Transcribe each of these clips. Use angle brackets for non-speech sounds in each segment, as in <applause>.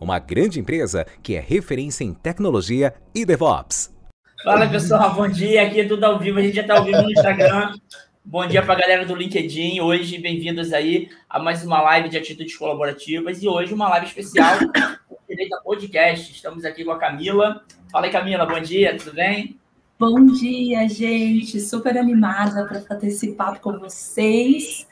uma grande empresa que é referência em tecnologia e DevOps. Fala pessoal, bom dia. Aqui é tudo ao vivo, a gente já está ao vivo no Instagram. Bom dia para a galera do LinkedIn. Hoje, bem-vindos aí a mais uma live de atitudes colaborativas e hoje uma live especial direito a podcast. Estamos aqui com a Camila. Fala aí, Camila, bom dia, tudo bem? Bom dia, gente. Super animada para papo com vocês.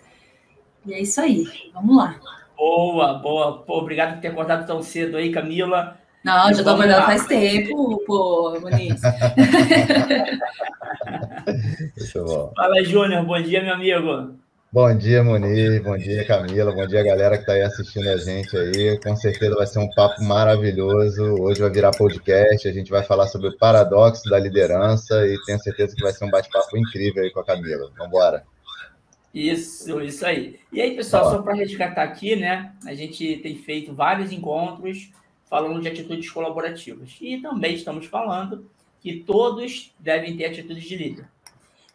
E é isso aí, vamos lá. Boa, boa. Pô, obrigado por ter acordado tão cedo aí, Camila. Não, já estou acordando faz tempo, pô, Muniz. Fala, Júnior. Bom dia, meu amigo. Bom dia, Muniz. Bom dia, Camila. Bom dia, galera que está aí assistindo a gente aí. Com certeza vai ser um papo maravilhoso. Hoje vai virar podcast. A gente vai falar sobre o paradoxo da liderança e tenho certeza que vai ser um bate-papo incrível aí com a Camila. Vamos embora. Isso, isso aí. E aí, pessoal, só para resgatar aqui, né? A gente tem feito vários encontros falando de atitudes colaborativas. E também estamos falando que todos devem ter atitudes de líder.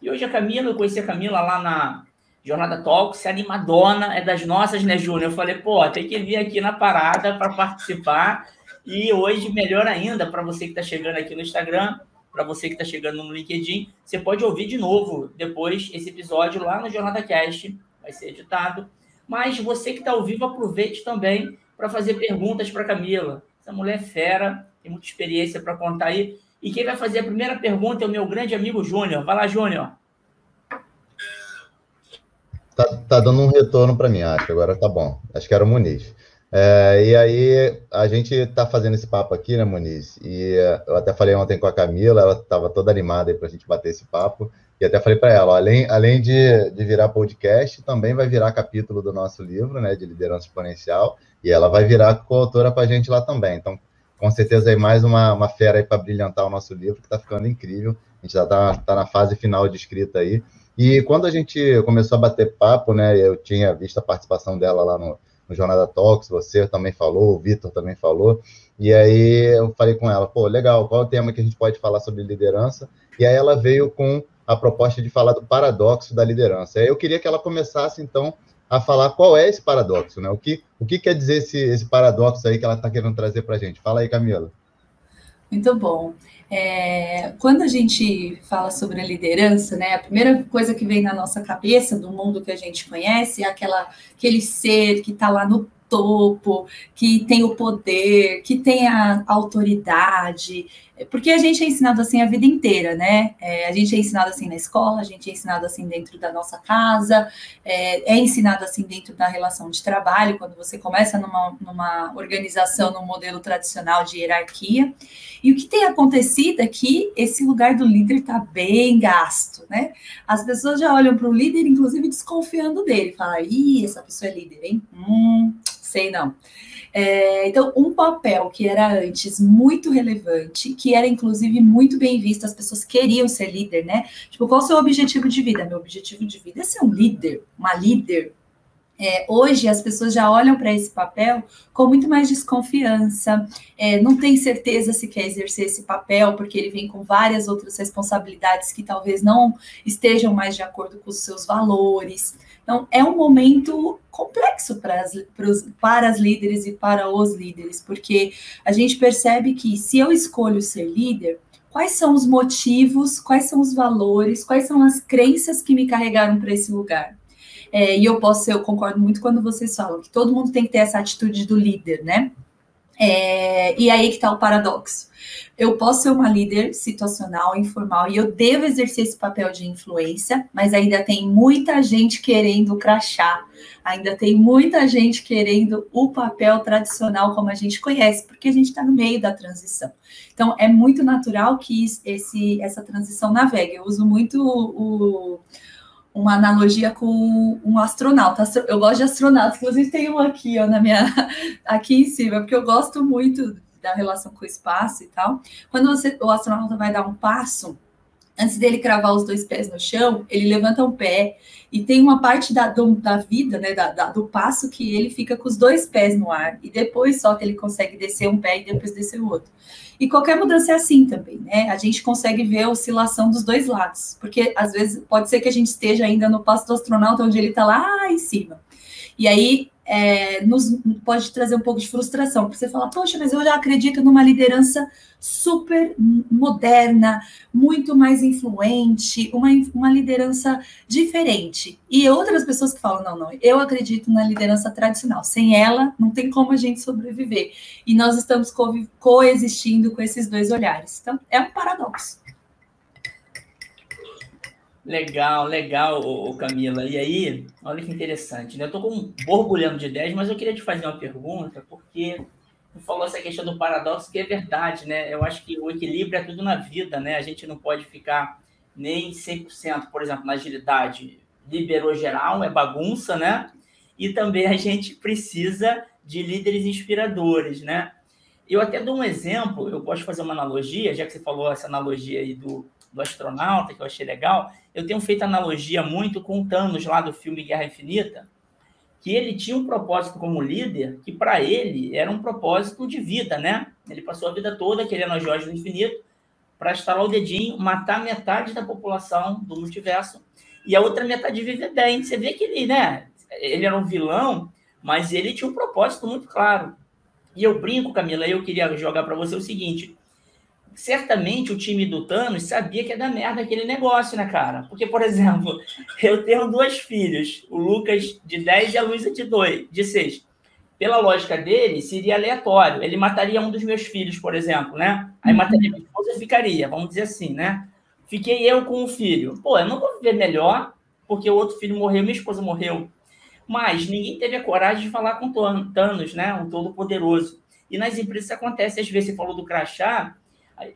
E hoje a Camila, eu conheci a Camila lá na Jornada Talks, é animadona, é das nossas, né, Júnior? Eu falei, pô, tem que vir aqui na parada para participar. E hoje, melhor ainda, para você que está chegando aqui no Instagram, para você que está chegando no LinkedIn, você pode ouvir de novo depois esse episódio lá no Jornada Cast, vai ser editado. Mas você que está ao vivo, aproveite também para fazer perguntas para Camila. Essa mulher é fera, tem muita experiência para contar aí. E quem vai fazer a primeira pergunta é o meu grande amigo Júnior. Vai lá, Júnior. Tá, tá dando um retorno para mim, acho. Agora tá bom. Acho que era o Muniz. É, e aí, a gente está fazendo esse papo aqui, né, Muniz? E é, eu até falei ontem com a Camila, ela estava toda animada para a gente bater esse papo. E até falei para ela, ó, além, além de, de virar podcast, também vai virar capítulo do nosso livro, né, de liderança exponencial. E ela vai virar coautora para a gente lá também. Então, com certeza, aí mais uma, uma fera aí para brilhantar o nosso livro, que está ficando incrível. A gente já está tá na fase final de escrita aí. E quando a gente começou a bater papo, né, eu tinha visto a participação dela lá no no Jornada Talks, você também falou, o Vitor também falou. E aí eu falei com ela, pô, legal, qual é o tema que a gente pode falar sobre liderança? E aí ela veio com a proposta de falar do paradoxo da liderança. Eu queria que ela começasse, então, a falar qual é esse paradoxo, né? O que, o que quer dizer esse, esse paradoxo aí que ela está querendo trazer para a gente? Fala aí, Camila. Muito bom. É, quando a gente fala sobre a liderança, né, a primeira coisa que vem na nossa cabeça do mundo que a gente conhece é aquela, aquele ser que está lá no topo, que tem o poder, que tem a autoridade, porque a gente é ensinado assim a vida inteira, né? É, a gente é ensinado assim na escola, a gente é ensinado assim dentro da nossa casa, é, é, ensinado assim dentro da relação de trabalho, quando você começa numa, numa organização, num modelo tradicional de hierarquia. E o que tem acontecido é que esse lugar do líder está bem gasto, né? As pessoas já olham para o líder, inclusive desconfiando dele, falam, ih, essa pessoa é líder, hein? Hum, sei não. É, então, um papel que era antes muito relevante, que era inclusive muito bem visto, as pessoas queriam ser líder, né? Tipo, qual o seu objetivo de vida? Meu objetivo de vida é ser um líder, uma líder. É, hoje as pessoas já olham para esse papel com muito mais desconfiança, é, não tem certeza se quer exercer esse papel, porque ele vem com várias outras responsabilidades que talvez não estejam mais de acordo com os seus valores. Então, é um momento complexo para as, para, as líderes e para os líderes, porque a gente percebe que se eu escolho ser líder, quais são os motivos, quais são os valores, quais são as crenças que me carregaram para esse lugar. É, e eu posso, eu concordo muito quando vocês falam que todo mundo tem que ter essa atitude do líder, né? É, e aí que está o paradoxo. Eu posso ser uma líder situacional, informal, e eu devo exercer esse papel de influência, mas ainda tem muita gente querendo crachá, ainda tem muita gente querendo o papel tradicional como a gente conhece, porque a gente está no meio da transição. Então, é muito natural que esse, essa transição navegue. Eu uso muito o, uma analogia com um astronauta. Eu gosto de astronautas, inclusive tem um aqui, ó, na minha, <laughs> aqui em cima, porque eu gosto muito da relação com o espaço e tal. Quando você, o astronauta vai dar um passo, antes dele cravar os dois pés no chão, ele levanta um pé e tem uma parte da, do, da vida, né, da, da, do passo que ele fica com os dois pés no ar e depois só que ele consegue descer um pé e depois descer o outro. E qualquer mudança é assim também, né? A gente consegue ver a oscilação dos dois lados, porque às vezes pode ser que a gente esteja ainda no passo do astronauta, onde ele está lá em cima. E aí é, nos pode trazer um pouco de frustração, porque você fala, poxa, mas eu já acredito numa liderança super moderna, muito mais influente, uma, uma liderança diferente. E outras pessoas que falam, não, não, eu acredito na liderança tradicional, sem ela não tem como a gente sobreviver. E nós estamos co coexistindo com esses dois olhares. Então, é um paradoxo. Legal, legal, Camila. E aí, olha que interessante, né? Eu estou com borbulhando de ideias, mas eu queria te fazer uma pergunta, porque tu falou essa questão do paradoxo, que é verdade, né? Eu acho que o equilíbrio é tudo na vida, né? A gente não pode ficar nem 100%, por exemplo, na agilidade liberou geral, é bagunça, né? E também a gente precisa de líderes inspiradores, né? Eu até dou um exemplo, eu gosto de fazer uma analogia, já que você falou essa analogia aí do, do astronauta, que eu achei legal, eu tenho feito analogia muito com o Thanos lá do filme Guerra Infinita, que ele tinha um propósito como líder que para ele era um propósito de vida, né? Ele passou a vida toda querendo as joias do infinito para estalar o dedinho, matar metade da população do multiverso e a outra metade viver bem. Você vê que ele, né? Ele era um vilão, mas ele tinha um propósito muito claro. E eu brinco, Camila, eu queria jogar para você o seguinte: certamente o time do Thanos sabia que ia dar merda aquele negócio, né, cara? Porque, por exemplo, <laughs> eu tenho dois filhos, o Lucas de 10 e a Luísa de 2, de 6. Pela lógica dele, seria aleatório. Ele mataria um dos meus filhos, por exemplo, né? Aí mataria minha esposa e ficaria, vamos dizer assim, né? Fiquei eu com um filho. Pô, eu não vou viver melhor porque o outro filho morreu, minha esposa morreu. Mas ninguém teve a coragem de falar com Thanos, né? Um todo-poderoso. E nas empresas acontece, às vezes você falou do crachá,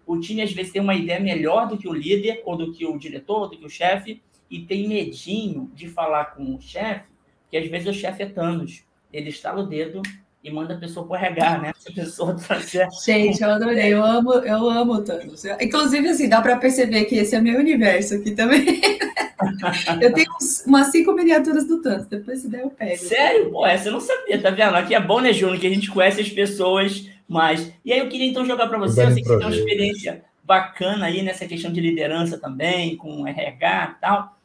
o time às vezes tem uma ideia melhor do que o líder, ou do que o diretor, ou do que o chefe, e tem medinho de falar com o chefe, que às vezes o chefe é Thanos. Ele estala o dedo e manda a pessoa por regar, né? A pessoa fazer... Gente, eu adorei, eu amo, eu amo Thanos. Inclusive, assim, dá para perceber que esse é meu universo aqui também. <laughs> eu tenho umas cinco miniaturas do Thanos, depois se der eu pego. Sério? Pô, essa eu não sabia, tá vendo? Aqui é bom, né, Júnior, que a gente conhece as pessoas mais. E aí eu queria então jogar para você, eu sei que você tem uma experiência bacana aí nessa questão de liderança também, com RH e tal.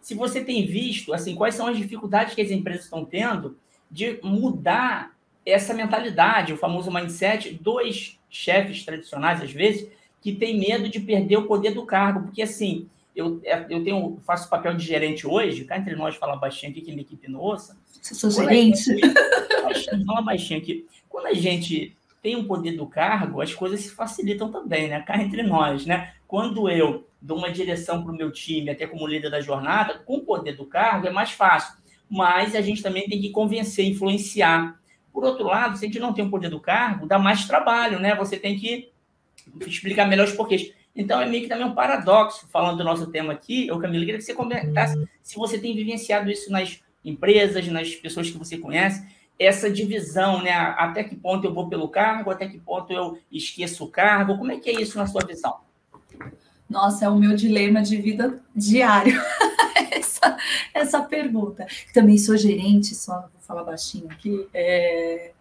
Se você tem visto, assim, quais são as dificuldades que as empresas estão tendo de mudar essa mentalidade, o famoso mindset dos chefes tradicionais, às vezes, que tem medo de perder o poder do cargo, porque assim, eu, eu tenho, faço papel de gerente hoje, cá entre nós fala baixinho aqui, que minha equipe não ouça. Você sou gerente? <laughs> fala baixinho aqui. Quando a gente tem o poder do cargo, as coisas se facilitam também, né? Cá entre nós, né? Quando eu dou uma direção para o meu time, até como líder da jornada, com o poder do cargo é mais fácil. Mas a gente também tem que convencer, influenciar. Por outro lado, se a gente não tem o poder do cargo, dá mais trabalho, né? Você tem que explicar melhor os porquês. Então, é meio que também um paradoxo, falando do nosso tema aqui, eu, Camila, queria que você comentasse se você tem vivenciado isso nas empresas, nas pessoas que você conhece, essa divisão, né? Até que ponto eu vou pelo cargo, até que ponto eu esqueço o cargo? Como é que é isso na sua visão? Nossa, é o meu dilema de vida diário. <laughs> essa, essa pergunta. Também sou gerente, só vou falar baixinho aqui. É,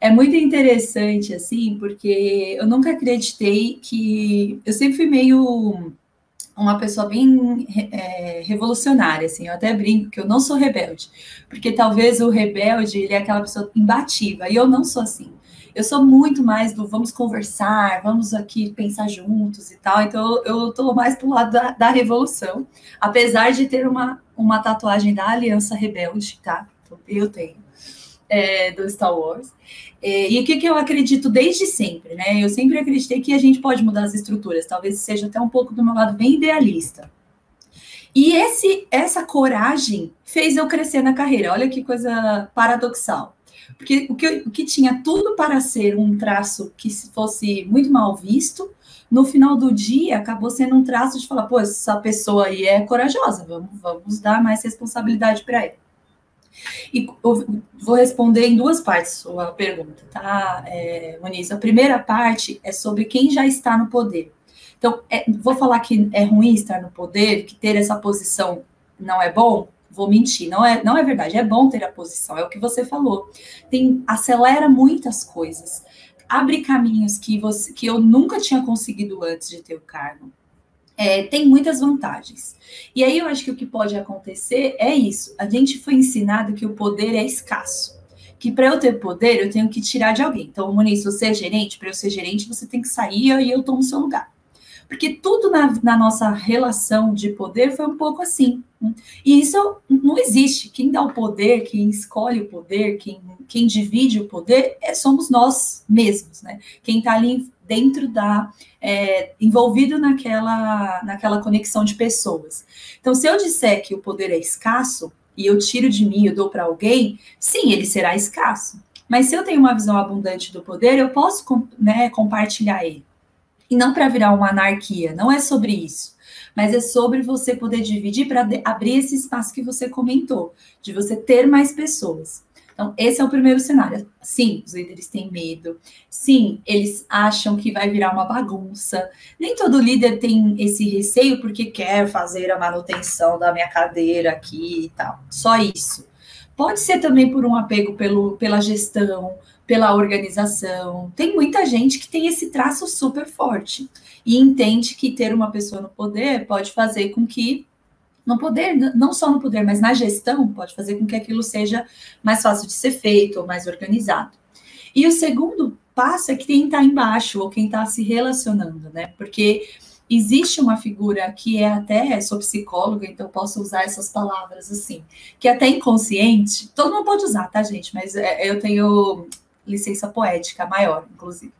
é muito interessante, assim, porque eu nunca acreditei que. Eu sempre fui meio uma pessoa bem é, revolucionária, assim, eu até brinco que eu não sou rebelde, porque talvez o rebelde, ele é aquela pessoa imbatível, e eu não sou assim. Eu sou muito mais do vamos conversar, vamos aqui pensar juntos e tal, então eu estou mais pro lado da, da, revolução, apesar de ter uma, uma tatuagem da Aliança Rebelde, tá? Eu tenho, é, do Star Wars. É, e o que, que eu acredito desde sempre, né? Eu sempre acreditei que a gente pode mudar as estruturas, talvez seja até um pouco do meu lado bem idealista. E esse, essa coragem fez eu crescer na carreira. Olha que coisa paradoxal. Porque o que, o que tinha tudo para ser um traço que fosse muito mal visto, no final do dia acabou sendo um traço de falar, pô, essa pessoa aí é corajosa, vamos, vamos dar mais responsabilidade para ela. E vou responder em duas partes a pergunta, tá, é, Moniz? A primeira parte é sobre quem já está no poder. Então, é, vou falar que é ruim estar no poder, que ter essa posição não é bom? Vou mentir, não é, não é verdade. É bom ter a posição, é o que você falou. Tem acelera muitas coisas, abre caminhos que você que eu nunca tinha conseguido antes de ter o cargo. É, tem muitas vantagens. E aí eu acho que o que pode acontecer é isso. A gente foi ensinado que o poder é escasso. Que para eu ter poder, eu tenho que tirar de alguém. Então, Muniz, você é gerente, para eu ser gerente, você tem que sair e eu tomo seu lugar. Porque tudo na, na, nossa relação de poder foi um pouco assim. Né? E isso não existe. Quem dá o poder, quem escolhe o poder, quem, quem divide o poder, é, somos nós mesmos, né? Quem está ali dentro da. É, envolvido naquela, naquela conexão de pessoas. Então, se eu disser que o poder é escasso, e eu tiro de mim, eu dou para alguém, sim, ele será escasso. Mas se eu tenho uma visão abundante do poder, eu posso né, compartilhar ele. E não para virar uma anarquia, não é sobre isso. Mas é sobre você poder dividir para abrir esse espaço que você comentou, de você ter mais pessoas. Então, esse é o primeiro cenário. Sim, os líderes têm medo. Sim, eles acham que vai virar uma bagunça. Nem todo líder tem esse receio porque quer fazer a manutenção da minha cadeira aqui e tal. Só isso. Pode ser também por um apego pelo, pela gestão, pela organização. Tem muita gente que tem esse traço super forte e entende que ter uma pessoa no poder pode fazer com que no poder, não só no poder, mas na gestão, pode fazer com que aquilo seja mais fácil de ser feito ou mais organizado. E o segundo passo é quem está embaixo ou quem está se relacionando, né? Porque existe uma figura que é até, sou psicóloga, então posso usar essas palavras assim, que é até inconsciente, todo mundo pode usar, tá, gente? Mas é, eu tenho licença poética maior, inclusive,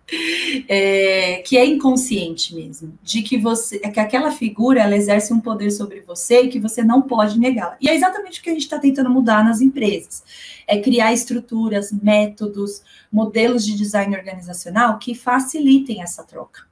é, que é inconsciente mesmo, de que você, é que aquela figura ela exerce um poder sobre você e que você não pode negá-la. E é exatamente o que a gente está tentando mudar nas empresas, é criar estruturas, métodos, modelos de design organizacional que facilitem essa troca.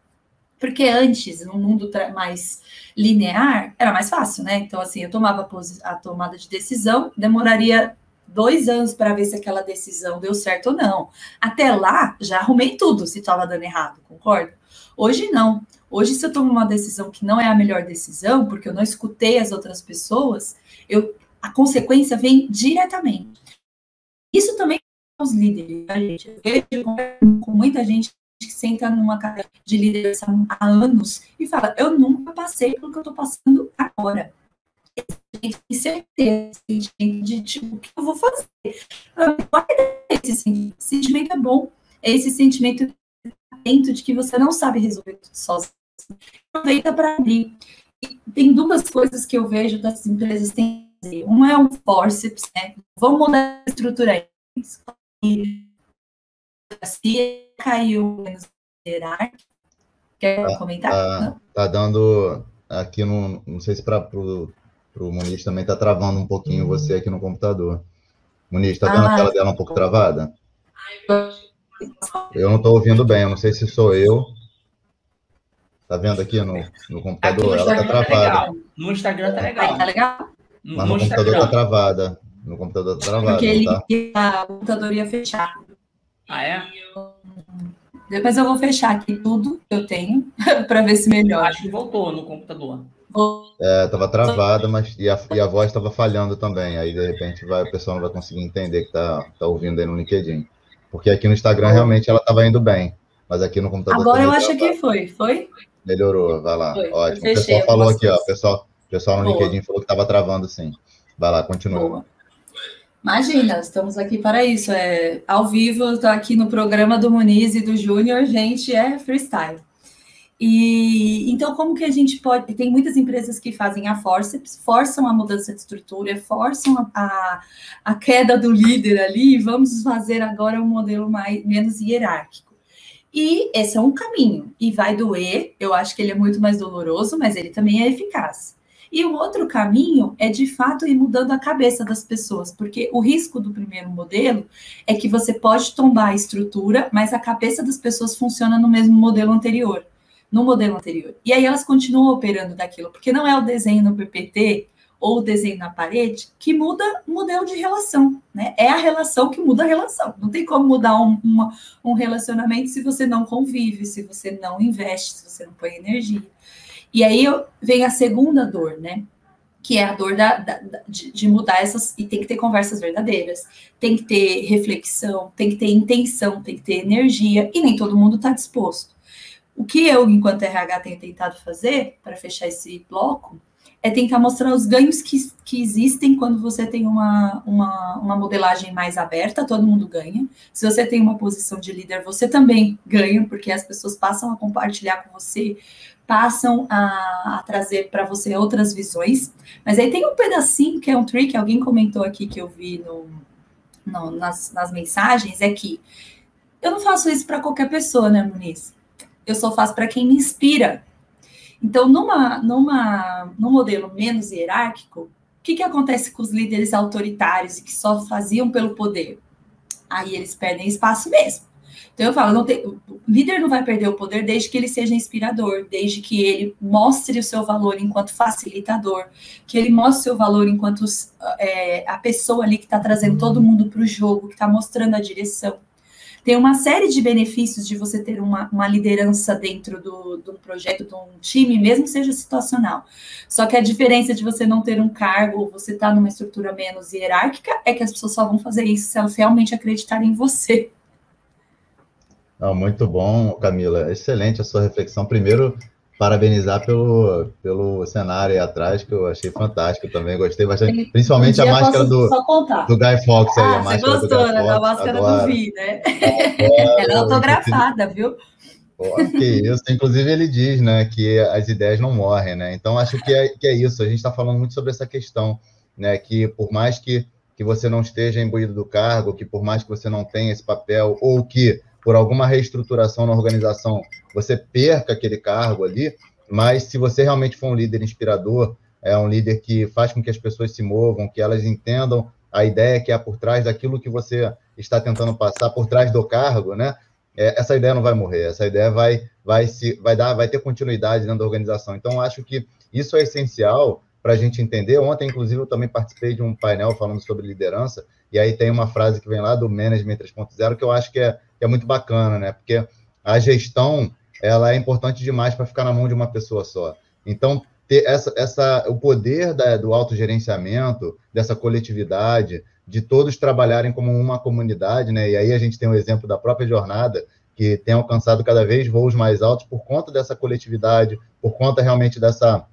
Porque antes, no mundo mais linear, era mais fácil, né? Então, assim, eu tomava a tomada de decisão, demoraria dois anos para ver se aquela decisão deu certo ou não. Até lá, já arrumei tudo se estava dando errado, concorda? Hoje não. Hoje, se eu tomo uma decisão que não é a melhor decisão, porque eu não escutei as outras pessoas, eu, a consequência vem diretamente. Isso também os líderes, a gente. Eu vejo com muita gente que senta numa cadeira de liderança há anos e fala: Eu nunca passei pelo que eu estou passando agora tem certeza de tipo, o que eu vou fazer. Esse sentimento é bom, é esse sentimento dentro de que você não sabe resolver tudo sozinho. Aproveita para abrir. E tem duas coisas que eu vejo das empresas têm que fazer. Um é um forceps, né? Vamos mudar a estrutura aí. Se caiu menos Quer tá, comentar? Tá, tá, dando aqui no. Não sei se para o o Muniz também está travando um pouquinho você aqui no computador. Muniz, está vendo ah, a tela dela um pouco travada? Eu não estou ouvindo bem, eu não sei se sou eu. Tá vendo aqui no, no computador? Aqui no Ela está tá travada. no Instagram tá legal. Tá legal? Mas no, no computador está travada. No computador está travada. Porque ele, tá? o computador ia fechar. Ah, é? Depois eu vou fechar aqui tudo que eu tenho <laughs> para ver se melhora. Acho que voltou no computador. É, tava travada, mas e a, e a voz estava falhando também. Aí, de repente, vai, o pessoal não vai conseguir entender que tá, tá ouvindo aí no LinkedIn. Porque aqui no Instagram, realmente, ela estava indo bem. Mas aqui no computador... Agora eu acho que foi. Foi? Melhorou, vai lá. Foi. Ótimo. o pessoal falou aqui, ó. O pessoal, pessoal no Boa. LinkedIn falou que estava travando, sim. Vai lá, continua. Boa. Imagina, estamos aqui para isso. É ao vivo, estou aqui no programa do Muniz e do Júnior, gente, é freestyle. E então, como que a gente pode. Tem muitas empresas que fazem a forceps, forçam a mudança de estrutura, forçam a, a, queda do líder ali, vamos fazer agora um modelo mais, menos hierárquico. E esse é um caminho, e vai doer, eu acho que ele é muito mais doloroso, mas ele também é eficaz. E o outro caminho é de fato ir mudando a cabeça das pessoas, porque o risco do primeiro modelo é que você pode tombar a estrutura, mas a cabeça das pessoas funciona no mesmo modelo anterior no modelo anterior. E aí elas continuam operando daquilo, porque não é o desenho no PPT ou o desenho na parede que muda o modelo de relação, né? É a relação que muda a relação. Não tem como mudar um, uma, um relacionamento se você não convive, se você não investe, se você não põe energia. E aí vem a segunda dor, né? que é a dor da, da, de, de, mudar essas. E tem que ter conversas verdadeiras, tem que ter reflexão, tem que ter intenção, tem que ter energia, e nem todo mundo está disposto. O que eu, enquanto RH, tenho tentado fazer para fechar esse bloco é tentar mostrar os ganhos que, que existem quando você tem uma, uma, uma, modelagem mais aberta, todo mundo ganha. Se você tem uma posição de líder, você também ganha, porque as pessoas passam a compartilhar com você, passam a, a trazer para você outras visões. Mas aí tem um pedacinho que é um trick, alguém comentou aqui que eu vi no, no nas, nas mensagens, é que eu não faço isso para qualquer pessoa, né, Muniz? Eu só faço para quem me inspira. Então, numa, numa, num modelo menos hierárquico, o que, que acontece com os líderes autoritários e que só faziam pelo poder? Aí eles perdem espaço mesmo. Então eu falo, tem, o líder não vai perder o poder desde que ele seja inspirador, desde que ele mostre o seu valor enquanto facilitador, que ele mostre o seu valor enquanto é, a pessoa ali que está trazendo todo mundo para o jogo, que está mostrando a direção. Tem uma série de benefícios de você ter uma, uma liderança dentro do, do projeto, de um time, mesmo que seja situacional. Só que a diferença de você não ter um cargo, ou você estar tá numa estrutura menos hierárquica, é que as pessoas só vão fazer isso se elas realmente acreditarem em você. Ah, muito bom, Camila. Excelente a sua reflexão. Primeiro, parabenizar pelo, pelo cenário aí atrás, que eu achei fantástico também, gostei bastante. Principalmente um a máscara do, do Guy Fawkes aí, ah, a máscara gostou, do Guy né, da máscara Agora, do Vi, né? Ela é autografada, viu? que isso. Inclusive, ele diz né, que as ideias não morrem, né? Então, acho que é, que é isso. A gente está falando muito sobre essa questão, né? Que por mais que, que você não esteja imbuído do cargo, que por mais que você não tenha esse papel, ou que por alguma reestruturação na organização, você perca aquele cargo ali, mas se você realmente for um líder inspirador, é um líder que faz com que as pessoas se movam, que elas entendam a ideia que há por trás daquilo que você está tentando passar por trás do cargo, né? É, essa ideia não vai morrer, essa ideia vai, vai, se, vai, dar, vai ter continuidade dentro da organização. Então, acho que isso é essencial para a gente entender. Ontem, inclusive, eu também participei de um painel falando sobre liderança, e aí tem uma frase que vem lá do Management 3.0 que eu acho que é que é muito bacana, né? Porque a gestão ela é importante demais para ficar na mão de uma pessoa só. Então, ter essa, essa, o poder da, do autogerenciamento, dessa coletividade, de todos trabalharem como uma comunidade, né? E aí a gente tem o um exemplo da própria jornada, que tem alcançado cada vez voos mais altos por conta dessa coletividade, por conta realmente dessa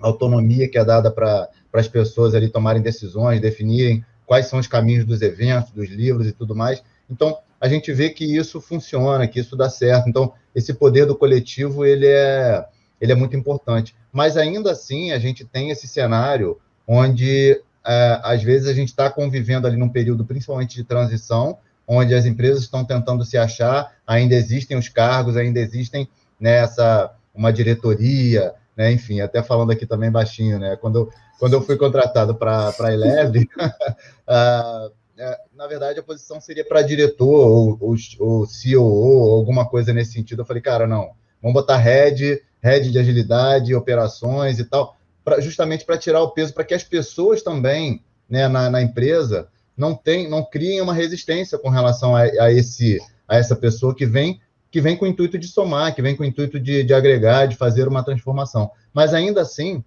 autonomia que é dada para as pessoas ali tomarem decisões, definirem quais são os caminhos dos eventos, dos livros e tudo mais. Então, a gente vê que isso funciona, que isso dá certo. Então, esse poder do coletivo, ele é, ele é muito importante. Mas, ainda assim, a gente tem esse cenário onde, é, às vezes, a gente está convivendo ali num período, principalmente de transição, onde as empresas estão tentando se achar, ainda existem os cargos, ainda existem nessa né, uma diretoria, né, enfim, até falando aqui também baixinho, né, quando, quando eu fui contratado para a Eleve, uh, <laughs> é, na verdade, a posição seria para diretor ou, ou, ou alguma coisa nesse sentido. Eu falei, cara, não, vamos botar head, head de agilidade, operações e tal, pra, justamente para tirar o peso, para que as pessoas também né, na, na, empresa não, tem, não criem uma resistência com relação a, a, esse, a essa pessoa que vem que vem com o intuito de somar, que vem com o intuito de, de agregar, de fazer uma transformação. Mas ainda assim,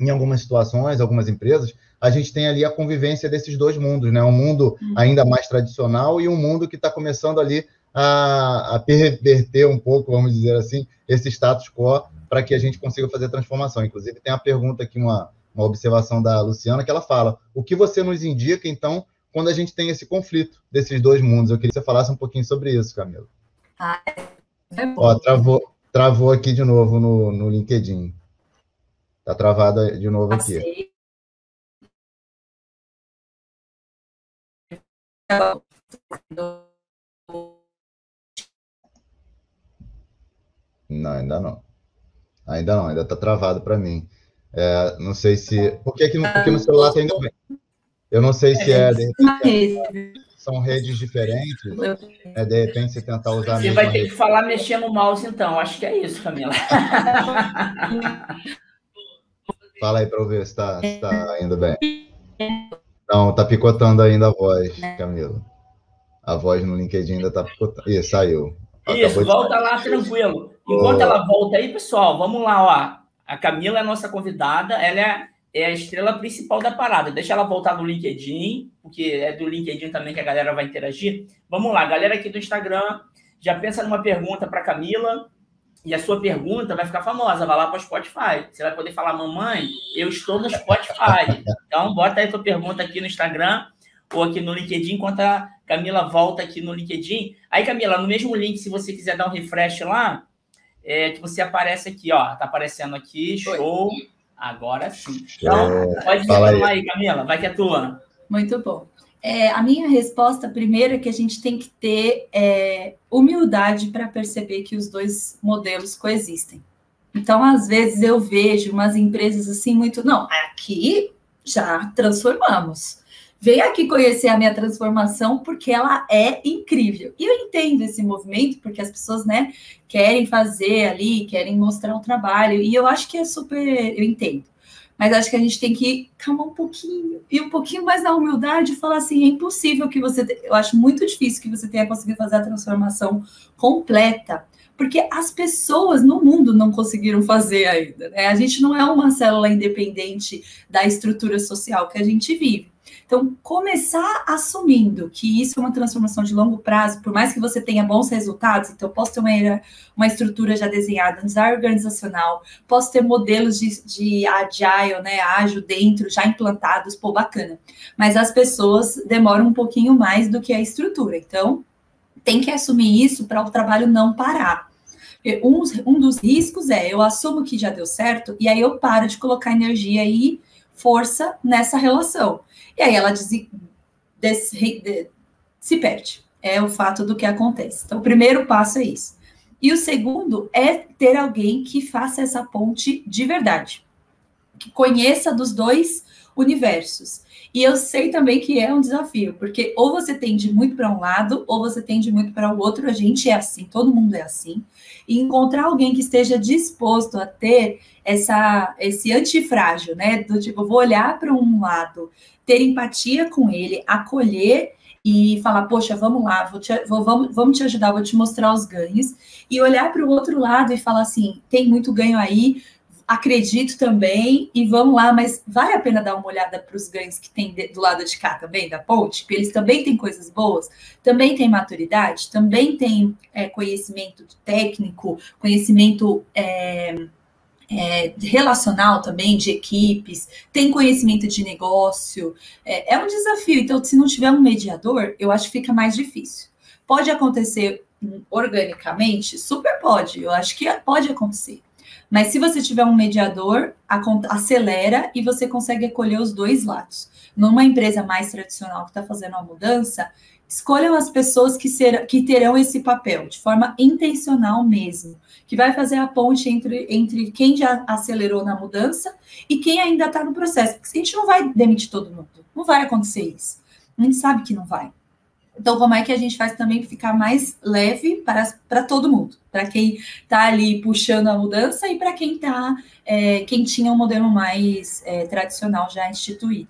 em algumas situações, algumas empresas, a gente tem ali a convivência desses dois mundos, né? Um mundo uhum. ainda mais tradicional e um mundo que está começando ali a, a, perverter um pouco, vamos dizer assim, esse status quo para que a gente consiga fazer a transformação. Inclusive, tem a pergunta aqui, uma, uma observação da Luciana, que ela fala: o que você nos indica, então, quando a gente tem esse conflito desses dois mundos? Eu queria que você falasse um pouquinho sobre isso, Camila. Ah, é bom. Ó, travou, travou aqui de novo no, no LinkedIn. Tá travada de novo aqui. Não, ainda não. Ainda não, ainda tá travado para mim. É, não sei se. Porque aqui no, porque no celular tá indo bem. Eu não sei se é. Repente, são redes diferentes. É, de repente você tentar usar. Você vai ter rede. que falar mexendo no mouse, então. Acho que é isso, Camila. <laughs> Fala aí para eu ver se está tá indo bem. Não, tá picotando ainda a voz, Camila. A voz no LinkedIn ainda tá picotando. Ih, saiu. Isso, volta de... lá tranquilo. Enquanto oh. ela volta aí, pessoal, vamos lá, ó. A Camila é a nossa convidada, ela é, é a estrela principal da parada. Deixa ela voltar no LinkedIn, porque é do LinkedIn também que a galera vai interagir. Vamos lá, galera aqui do Instagram, já pensa numa pergunta para Camila e a sua pergunta vai ficar famosa, vai lá para o Spotify. Você vai poder falar, mamãe, eu estou no Spotify. Então, bota aí tua pergunta aqui no Instagram ou aqui no LinkedIn, enquanto a Camila volta aqui no LinkedIn. Aí, Camila, no mesmo link, se você quiser dar um refresh lá, é, que você aparece aqui, ó. Tá aparecendo aqui, show. Agora sim. Então, é, pode falar aí. aí, Camila, vai que é tua. Muito bom. É, a minha resposta primeiro é que a gente tem que ter é, humildade para perceber que os dois modelos coexistem. Então, às vezes, eu vejo umas empresas assim muito. Não, aqui já transformamos. Vem aqui conhecer a minha transformação porque ela é incrível. E eu entendo esse movimento porque as pessoas, né, querem fazer ali, querem mostrar o trabalho. E eu acho que é super. Eu entendo mas acho que a gente tem que calmar um pouquinho e um pouquinho mais na humildade e falar assim: é impossível que você. Eu acho muito difícil que você tenha conseguido fazer a transformação completa, porque as pessoas no mundo não conseguiram fazer ainda. Né? A gente não é uma célula independente da estrutura social que a gente vive. Então, começar assumindo que isso é uma transformação de longo prazo, por mais que você tenha bons resultados, então posso ter uma, uma estrutura já desenhada, um design organizacional, posso ter modelos de, de agile, né, ágil dentro, já implantados, pô, bacana. Mas as pessoas demoram um pouquinho mais do que a estrutura. Então, tem que assumir isso para o trabalho não parar. Um, um dos riscos é eu assumo que já deu certo e aí eu paro de colocar energia e força nessa relação. E aí ela des, de, se perde. É o fato do que acontece. Então, o primeiro passo é isso. E o segundo é ter alguém que faça essa ponte de verdade, que conheça dos dois universos. E eu sei também que é um desafio, porque ou você tende muito para um lado, ou você tende muito para o outro. A gente é assim, todo mundo é assim. E encontrar alguém que esteja disposto a ter essa, esse antifrágil, né? Do tipo, vou olhar para um lado ter empatia com ele, acolher e falar, poxa, vamos lá, vou te, vou, vamos, vamos te ajudar, vou te mostrar os ganhos, e olhar para o outro lado e falar assim, tem muito ganho aí, acredito também, e vamos lá, mas vale a pena dar uma olhada para os ganhos que tem do lado de cá também, da ponte, porque eles também têm coisas boas, também tem maturidade, também tem é, conhecimento técnico, conhecimento. É, é, relacional também, de equipes, tem conhecimento de negócio. É, é, um desafio. Então, se não tiver um mediador, eu acho que fica mais difícil. Pode acontecer organicamente? Super pode. Eu acho que pode acontecer. Mas se você tiver um mediador, acelera e você consegue acolher os dois lados. Numa empresa mais tradicional que está fazendo a mudança, escolham as pessoas que, ser, que terão esse papel, de forma intencional mesmo que vai fazer a ponte entre, entre quem já acelerou na mudança e quem ainda está no processo. Porque a gente não vai demitir todo mundo, não vai acontecer isso. A gente sabe que não vai. Então, como é que a gente faz também ficar mais leve para, para todo mundo? Para quem está ali puxando a mudança e para quem está, é, quem tinha um modelo mais é, tradicional já instituído.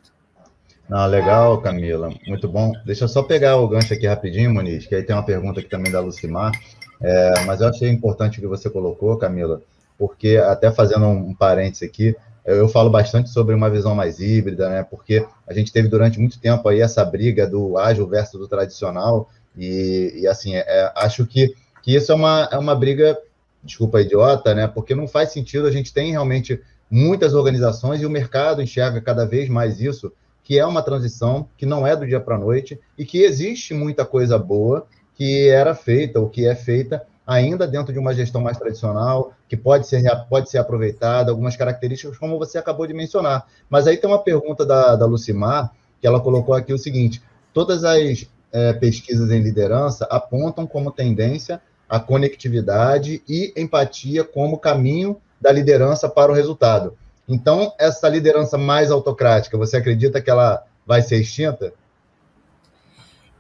Ah, legal, Camila. Muito bom. Deixa eu só pegar o gancho aqui rapidinho, Moniz, que aí tem uma pergunta aqui também da Lucimar. É, mas eu achei importante o que você colocou, Camila, porque até fazendo um parênteses aqui, eu falo bastante sobre uma visão mais híbrida, né? Porque a gente teve durante muito tempo aí essa briga do ágil versus do tradicional, e, e assim, é, acho que, que isso é uma, é uma briga, desculpa, idiota, né? Porque não faz sentido, a gente tem realmente muitas organizações e o mercado enxerga cada vez mais isso, que é uma transição que não é do dia para a noite e que existe muita coisa boa que era feita ou que é feita ainda dentro de uma gestão mais tradicional, que pode ser, pode ser aproveitada, algumas características, como você acabou de mencionar. Mas aí tem uma pergunta da, da Lucimar, que ela colocou aqui o seguinte: todas as é, pesquisas em liderança apontam como tendência a conectividade e empatia como caminho da liderança para o resultado. Então, essa liderança mais autocrática, você acredita que ela vai ser extinta?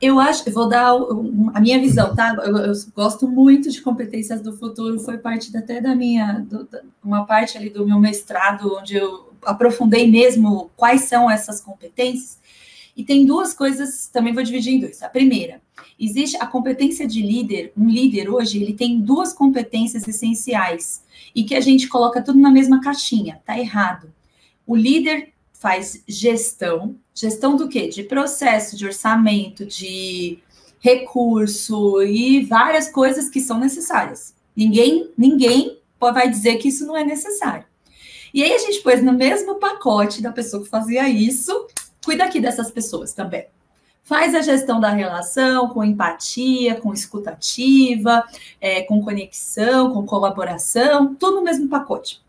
Eu acho, vou dar a minha visão, tá? Eu, eu, gosto muito de competências do futuro, foi parte até da minha, do, uma parte ali do meu mestrado, onde eu aprofundei mesmo quais são essas competências. E tem duas coisas, também vou dividir em dois. A primeira, existe a competência de líder. Um líder hoje, ele tem duas competências essenciais e que a gente coloca tudo na mesma caixinha. Tá errado. O líder faz gestão, gestão do quê? De processo, de orçamento, de recurso e várias coisas que são necessárias. Ninguém, ninguém vai dizer que isso não é necessário. E aí a gente pôs no mesmo pacote da pessoa que fazia isso, cuida aqui dessas pessoas também. Faz a gestão da relação com empatia, com escutativa, é, com conexão, com colaboração, tudo no mesmo pacote.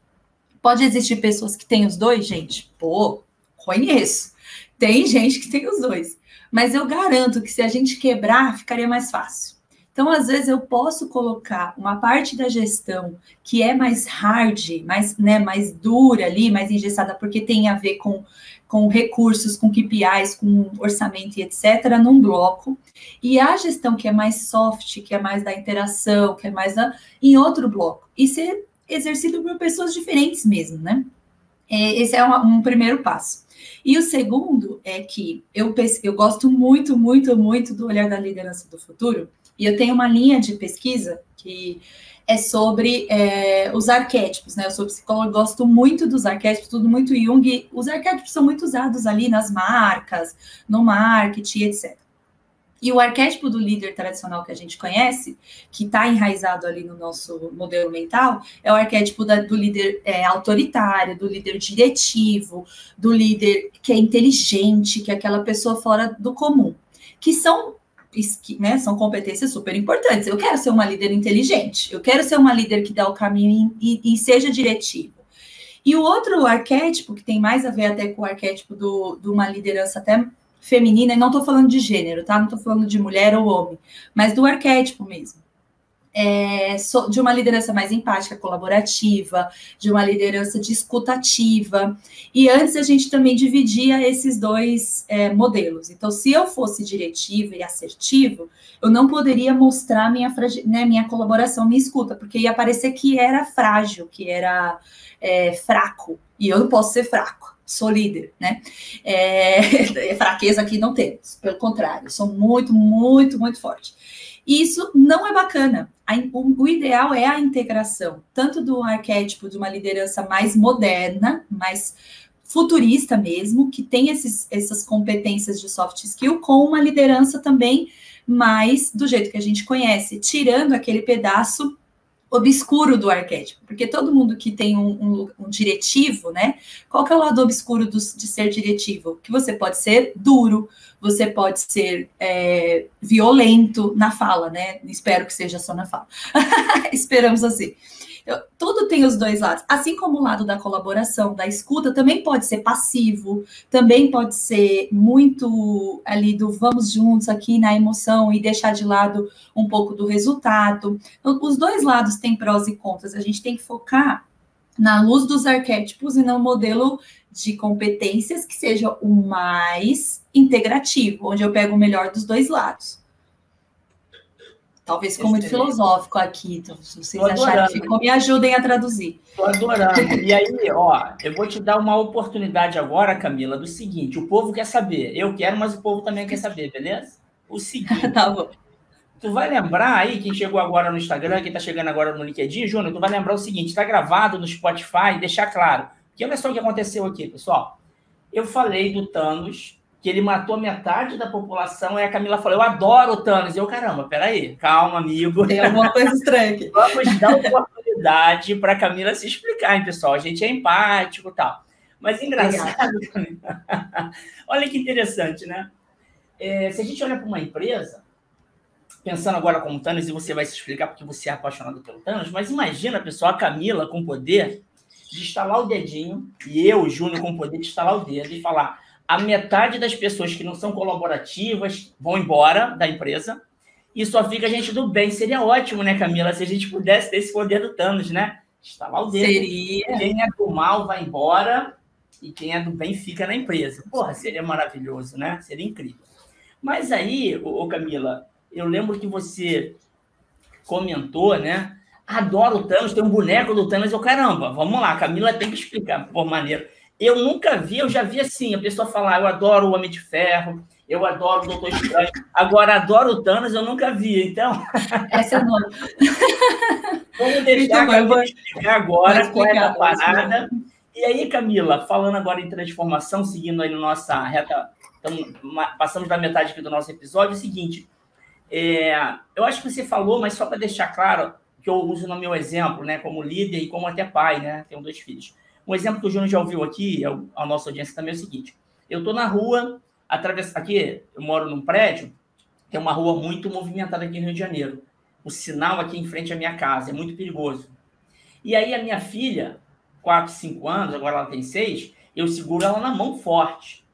Pode existir pessoas que têm os dois, gente? Pô, conheço. Tem gente que tem os dois. Mas eu garanto que se a gente quebrar, ficaria mais fácil. Então, às vezes, eu posso colocar uma parte da gestão que é mais hard, mais, né, mais dura ali, mais engessada, porque tem a ver com, com recursos, com KPIs, com orçamento e etc., num bloco. E a gestão que é mais soft, que é mais da interação, que é mais da, em outro bloco. E ser exercido por pessoas diferentes mesmo, né? É, esse é um, primeiro passo. E o segundo é que eu, eu gosto muito, muito, muito do olhar da liderança do futuro, e eu tenho uma linha de pesquisa que é sobre é, os arquétipos, né? Eu sou psicóloga, gosto muito dos arquétipos, tudo muito Jung. Os arquétipos são muito usados ali nas marcas, no marketing, etc. E o arquétipo do líder tradicional que a gente conhece, que está enraizado ali no nosso modelo mental, é o arquétipo da, do líder é, autoritário, do líder diretivo, do líder que é inteligente, que é aquela pessoa fora do comum, que são né, são competências super importantes. Eu quero ser uma líder inteligente, eu quero ser uma líder que dá o caminho e, e seja diretivo. E o outro arquétipo, que tem mais a ver até com o arquétipo do, de uma liderança até feminina, e não estou falando de gênero, tá? Não estou falando de mulher ou homem, mas do arquétipo mesmo. É, de uma liderança mais empática, colaborativa, de uma liderança discutativa. E antes a gente também dividia esses dois é, modelos. Então, se eu fosse diretiva e assertivo, eu não poderia mostrar minha, né, minha colaboração, minha escuta, porque ia parecer que era frágil, que era é, fraco. E eu não posso ser fraco sou líder, né? É, <laughs> fraqueza aqui não temos, pelo contrário, sou muito, muito, muito forte. E isso não é bacana. O, ideal é a integração, tanto do arquétipo de uma liderança mais moderna, mais futurista mesmo, que tem esses, essas competências de soft skill, com uma liderança também mais do jeito que a gente conhece, tirando aquele pedaço obscuro do arquétipo, porque todo mundo que tem um, um, um diretivo, né? Qual que é o lado obscuro do, de ser diretivo? Que você pode ser duro, você pode ser é, violento na fala, né? Espero que seja só na fala. <laughs> Esperamos assim tudo tem os dois lados. Assim como o lado da colaboração, da escuta, também pode ser passivo, também pode ser muito ali do vamos juntos aqui na emoção e deixar de lado um pouco do resultado. Então, os dois lados têm prós e contras. A gente tem que focar na luz dos arquétipos e no modelo de competências que seja o mais integrativo, onde eu pego o melhor dos dois lados. Talvez ficou muito filosófico aqui, então, se vocês acharem que ficou, me ajudem a traduzir. Estou adorando. E aí, ó, eu vou te dar uma oportunidade agora, Camila, do seguinte: o povo quer saber. Eu quero, mas o povo também quer saber, beleza? O <laughs> seguinte. tá bom. Tu vai lembrar aí, quem chegou agora no Instagram, quem tá chegando agora no LinkedIn, Júnior, tu vai lembrar o seguinte: tá gravado no Spotify, deixar claro. Que olha só o que aconteceu aqui, pessoal. Eu falei do Thanos que ele matou metade da população, aí a Camila falou, eu adoro o Thanos. E eu, caramba, peraí, calma, amigo. Tem alguma coisa estranha aqui. <laughs> Vamos dar oportunidade para a Camila se explicar, hein, pessoal? A gente é empático e tal. Mas engraçado, <laughs> olha que interessante, né? É, se a gente olha para uma empresa, pensando agora como Thanos, e você vai se explicar porque você é apaixonado pelo Thanos, mas imagina, pessoal, a Camila com poder de estalar o dedinho, e eu, Júnior, com poder de estalar o dedo e falar: a metade das pessoas que não são colaborativas vão embora da empresa e só fica a gente do bem. Seria ótimo, né, Camila, se a gente pudesse ter esse poder do Thanos, né? Estalar o dedo. Seria. Quem é do mal vai embora e quem é do bem fica na empresa. Porra, seria maravilhoso, né? Seria incrível. Mas aí, ô Camila, eu lembro que você comentou, né? Adoro o Thanos, tem um boneco do Thanos. Eu, caramba, vamos lá, Camila tem que explicar, por maneira. Eu nunca vi, eu já vi assim, a pessoa falar, eu adoro o Homem de Ferro, eu adoro o Doutor Estranho. Agora, adoro o Thanos, eu nunca vi, então... Essa é nova. Vamos deixar então, Camila vou... explicar agora explicar, qual é a parada. E aí, Camila, falando agora em transformação, seguindo aí na nossa reta, então, passamos da metade aqui do nosso episódio, é o seguinte, é, eu acho que você falou, mas só para deixar claro, que eu uso no meu exemplo, né, como líder e como até pai, né, tenho dois filhos. Um exemplo que o Júnior já ouviu aqui, a nossa audiência também é o seguinte, eu estou na rua, atravessa, aqui eu moro num prédio, tem uma rua muito movimentada aqui no Rio de Janeiro. O sinal aqui em frente à minha casa é muito perigoso. E aí a minha filha, 4, 5 anos, agora ela tem 6, eu seguro ela na mão forte.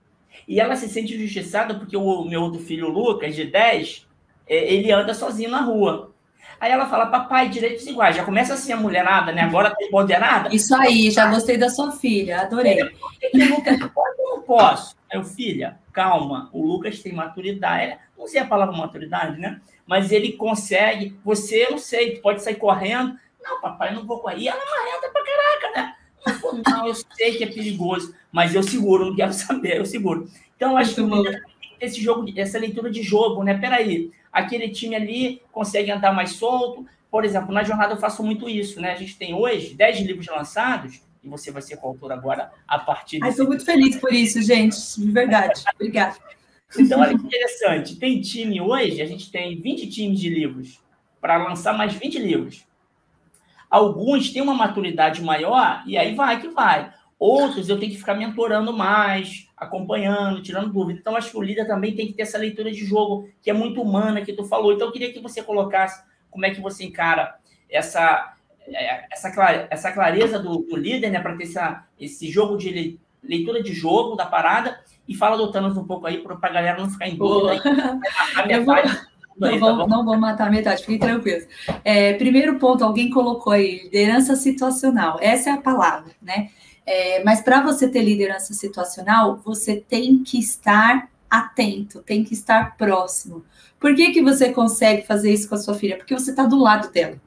E ela se sente injustiçada porque o meu outro filho, Lucas, de 10, é, ele anda sozinho na rua. Aí ela fala, papai, direitos iguais. Já começa assim a mulherada, né? Agora tá empoderada. Isso aí, já gostei da sua filha, adorei. Eu não posso. Eu, filha, calma. O Lucas tem maturidade. Não sei a palavra maturidade, né? Mas ele consegue. Você, eu não sei, pode sair correndo. Não, papai, não vou correr. Ela é pra caraca, né? Não, não, eu sei que é perigoso, mas eu seguro, não quero <laughs> saber, eu seguro. Então, acho que esse jogo, essa leitura de jogo, né? Peraí, aquele time ali consegue andar mais solto. Por exemplo, na jornada eu faço muito isso, né? A gente tem hoje 10 livros lançados, e você vai ser coautor agora a partir de. Estou muito feliz por isso, gente, de verdade. <laughs> Obrigada. Então, olha que interessante. Tem time hoje, a gente tem 20 times de livros para lançar mais 20 livros. Alguns têm uma maturidade maior e aí vai que vai. Outros eu tenho que ficar mentorando mais, acompanhando, tirando dúvida. Então, acho que o líder também tem que ter essa leitura de jogo, que é muito humana, que tu falou. Então, eu queria que você colocasse como é que você encara essa, é, essa, essa clareza do, do líder, né, para ter essa, esse jogo de leitura de jogo da parada. E fala do Thanos um pouco aí, para a galera não ficar em dúvida. A <laughs> metade. Não, aí, vou, tá não vou matar metade, fiquem tranquilos. É, primeiro ponto, alguém colocou aí, liderança situacional. Essa é a palavra, né? É, mas para você ter liderança situacional, você tem que estar atento, tem que estar próximo. Por que, que você consegue fazer isso com a sua filha? Porque você está do lado dela.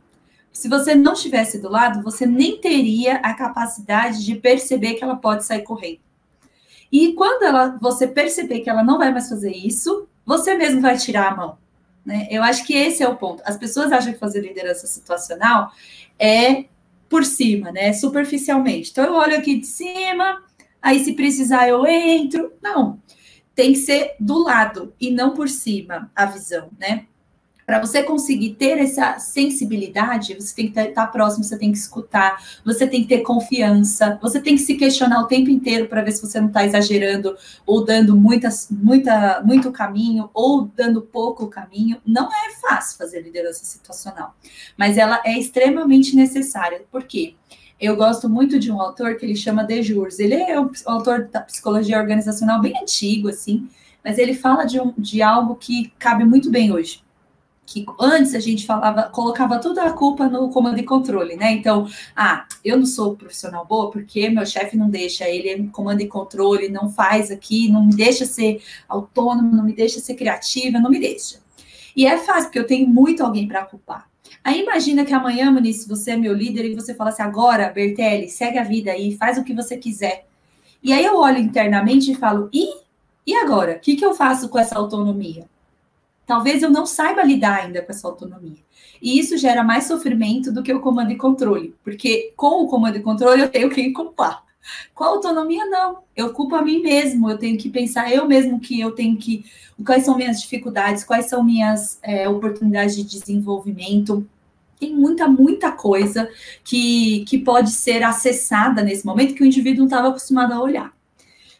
Se você não estivesse do lado, você nem teria a capacidade de perceber que ela pode sair correndo. E quando ela, você perceber que ela não vai mais fazer isso, você mesmo vai tirar a mão. Né? Eu acho que esse é o ponto. As pessoas acham que fazer liderança situacional é por cima, né? Superficialmente. Então eu olho aqui de cima, aí se precisar eu entro. Não, tem que ser do lado e não por cima a visão, né? Para você conseguir ter essa sensibilidade, você tem que estar próximo, você tem que escutar, você tem que ter confiança, você tem que se questionar o tempo inteiro para ver se você não está exagerando ou dando muitas, muita, muito caminho ou dando pouco caminho. Não é fácil fazer liderança situacional, mas ela é extremamente necessária. Por quê? Eu gosto muito de um autor que ele chama De Jures. Ele é um autor da psicologia organizacional bem antigo, assim, mas ele fala de, um, de algo que cabe muito bem hoje que antes a gente falava, colocava toda a culpa no comando e controle, né? Então, ah, eu não sou profissional boa porque meu chefe não deixa, ele é comando e controle, não faz aqui, não me deixa ser autônomo, não me deixa ser criativa, não me deixa. E é fácil, porque eu tenho muito alguém para culpar. Aí imagina que amanhã, Muniz, você é meu líder e você fala assim, agora, Bertelli, segue a vida aí, faz o que você quiser. E aí eu olho internamente e falo, e, e agora? O que, que eu faço com essa autonomia? Talvez eu não saiba lidar ainda com essa autonomia. E isso gera mais sofrimento do que o comando e controle, porque com o comando e controle eu tenho que culpar. Com a autonomia, não. Eu culpo a mim mesmo, eu tenho que pensar eu mesmo que eu tenho que. Quais são minhas dificuldades, quais são minhas é, oportunidades de desenvolvimento. Tem muita, muita coisa que, que pode ser acessada nesse momento que o indivíduo não estava acostumado a olhar.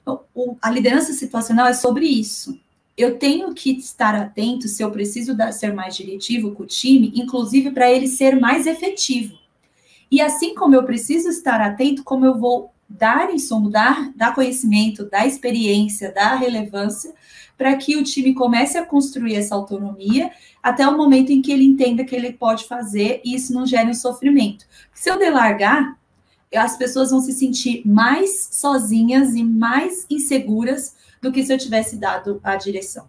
Então, o, a liderança situacional é sobre isso eu tenho que estar atento se eu preciso dar, ser mais diretivo com o time, inclusive para ele ser mais efetivo. E assim como eu preciso estar atento, como eu vou dar insumo, dar, dar conhecimento, dar experiência, dar relevância, para que o time comece a construir essa autonomia até o momento em que ele entenda que ele pode fazer e isso não gere um sofrimento. Se eu delargar, as pessoas vão se sentir mais sozinhas e mais inseguras do que se eu tivesse dado a direção.